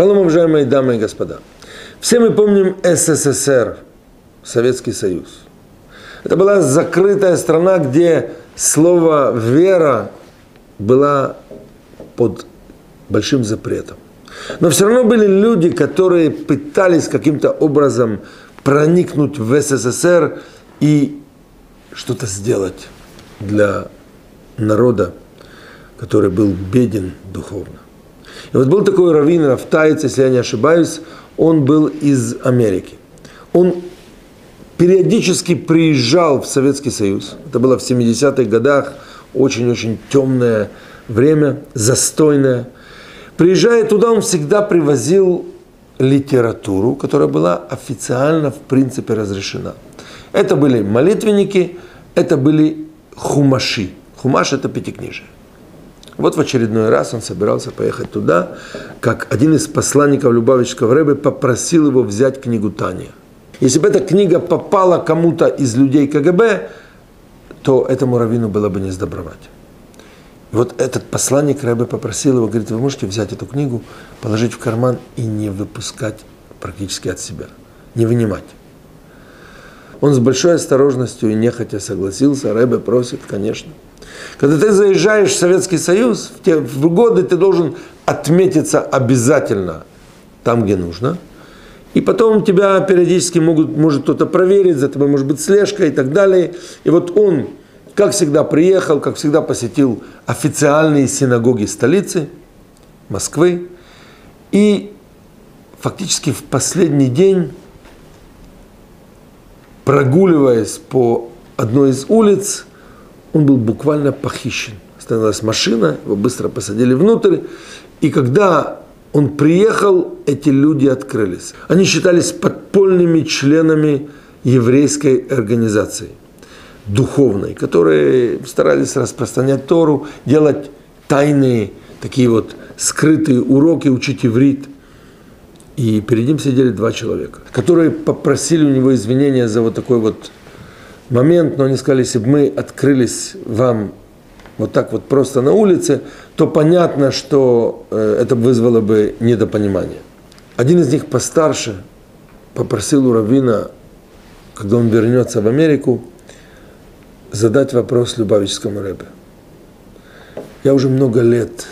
Шалом, уважаемые дамы и господа. Все мы помним СССР, Советский Союз. Это была закрытая страна, где слово «вера» было под большим запретом. Но все равно были люди, которые пытались каким-то образом проникнуть в СССР и что-то сделать для народа, который был беден духовно. И вот был такой раввин Рафтаец, если я не ошибаюсь, он был из Америки. Он периодически приезжал в Советский Союз. Это было в 70-х годах, очень-очень темное время, застойное. Приезжая туда, он всегда привозил литературу, которая была официально, в принципе, разрешена. Это были молитвенники, это были хумаши. Хумаш – это пятикнижие. Вот в очередной раз он собирался поехать туда, как один из посланников Любавичского Рэбе попросил его взять книгу Таня. Если бы эта книга попала кому-то из людей КГБ, то этому раввину было бы не сдобровать. И вот этот посланник Рэбе попросил его, говорит, вы можете взять эту книгу, положить в карман и не выпускать практически от себя, не вынимать. Он с большой осторожностью и нехотя согласился, Рэбе просит, конечно – когда ты заезжаешь в Советский Союз, в те в годы ты должен отметиться обязательно там, где нужно. И потом тебя периодически могут, может кто-то проверить, за тобой может быть слежка и так далее. И вот он, как всегда, приехал, как всегда посетил официальные синагоги столицы, Москвы. И фактически в последний день, прогуливаясь по одной из улиц, он был буквально похищен. Остановилась машина, его быстро посадили внутрь, и когда он приехал, эти люди открылись. Они считались подпольными членами еврейской организации, духовной, которые старались распространять Тору, делать тайные, такие вот скрытые уроки, учить иврит. И перед ним сидели два человека, которые попросили у него извинения за вот такой вот момент, но они сказали, если бы мы открылись вам вот так вот просто на улице, то понятно, что э, это вызвало бы недопонимание. Один из них постарше попросил у Равина, когда он вернется в Америку, задать вопрос Любавическому Рэбе. Я уже много лет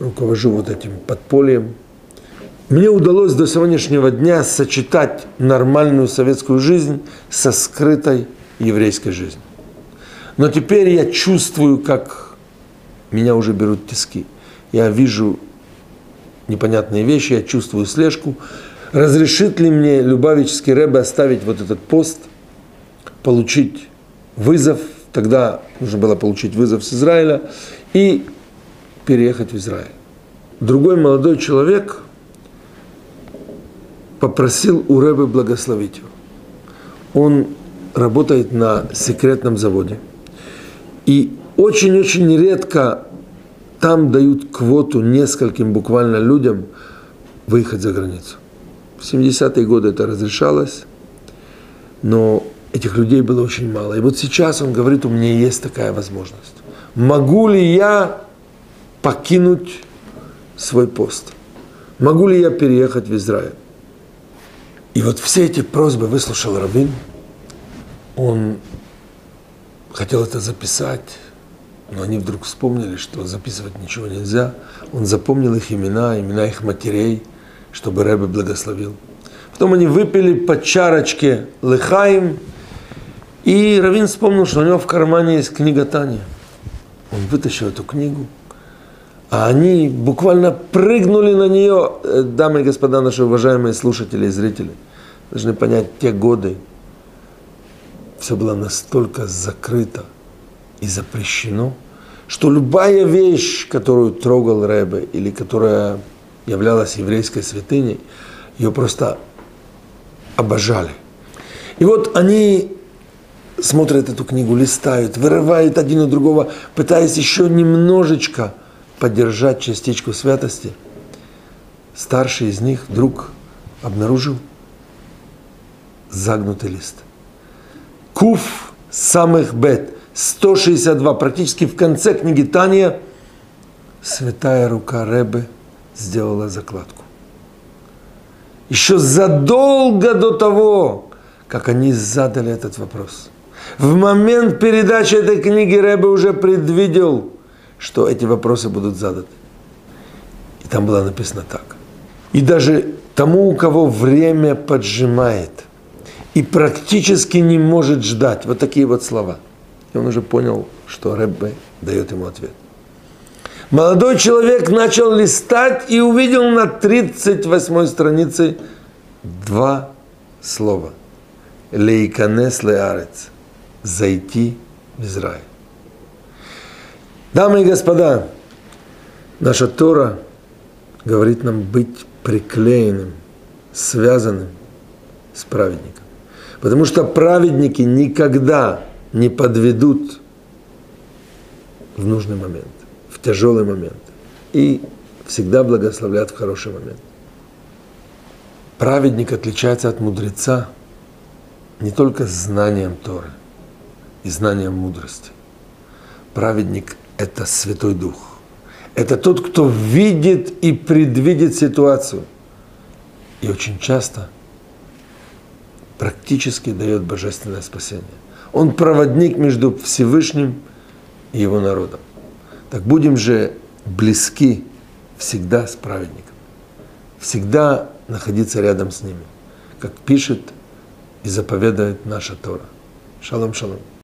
руковожу вот этим подпольем. Мне удалось до сегодняшнего дня сочетать нормальную советскую жизнь со скрытой еврейской жизни. Но теперь я чувствую, как меня уже берут тиски. Я вижу непонятные вещи, я чувствую слежку. Разрешит ли мне Любавический Рэбе оставить вот этот пост, получить вызов, тогда нужно было получить вызов с Израиля, и переехать в Израиль. Другой молодой человек попросил у Рэбе благословить его. Он работает на секретном заводе. И очень-очень редко там дают квоту нескольким буквально людям выехать за границу. В 70-е годы это разрешалось, но этих людей было очень мало. И вот сейчас он говорит, у меня есть такая возможность. Могу ли я покинуть свой пост? Могу ли я переехать в Израиль? И вот все эти просьбы выслушал Равин – он хотел это записать, но они вдруг вспомнили, что записывать ничего нельзя. Он запомнил их имена, имена их матерей, чтобы Рэбе благословил. Потом они выпили по чарочке лыхаем, и Равин вспомнил, что у него в кармане есть книга Тани. Он вытащил эту книгу, а они буквально прыгнули на нее, э, дамы и господа, наши уважаемые слушатели и зрители. Должны понять те годы, все было настолько закрыто и запрещено, что любая вещь, которую трогал Рэбе или которая являлась еврейской святыней, ее просто обожали. И вот они смотрят эту книгу, листают, вырывают один у другого, пытаясь еще немножечко поддержать частичку святости. Старший из них вдруг обнаружил загнутый лист – Куф самых бет. 162, практически в конце книги Тания, святая рука Ребе сделала закладку. еще задолго до того, как они задали этот вопрос. В момент передачи этой книги Рэбе уже предвидел, что эти вопросы будут заданы. И там было написано так. И даже тому, у кого время поджимает и практически не может ждать, вот такие вот слова. И он уже понял, что Рэбе дает ему ответ. Молодой человек начал листать и увидел на 38 странице два слова. Лейканес леарец. Зайти в Израиль. Дамы и господа, наша Тора говорит нам быть приклеенным, связанным с праведником. Потому что праведники никогда не подведут в нужный момент тяжелый момент и всегда благословляет в хороший момент. Праведник отличается от мудреца не только знанием Торы и знанием мудрости. Праведник – это Святой Дух. Это тот, кто видит и предвидит ситуацию. И очень часто практически дает божественное спасение. Он проводник между Всевышним и его народом. Так будем же близки всегда с праведником, всегда находиться рядом с ними, как пишет и заповедает наша Тора. Шалом, шалом.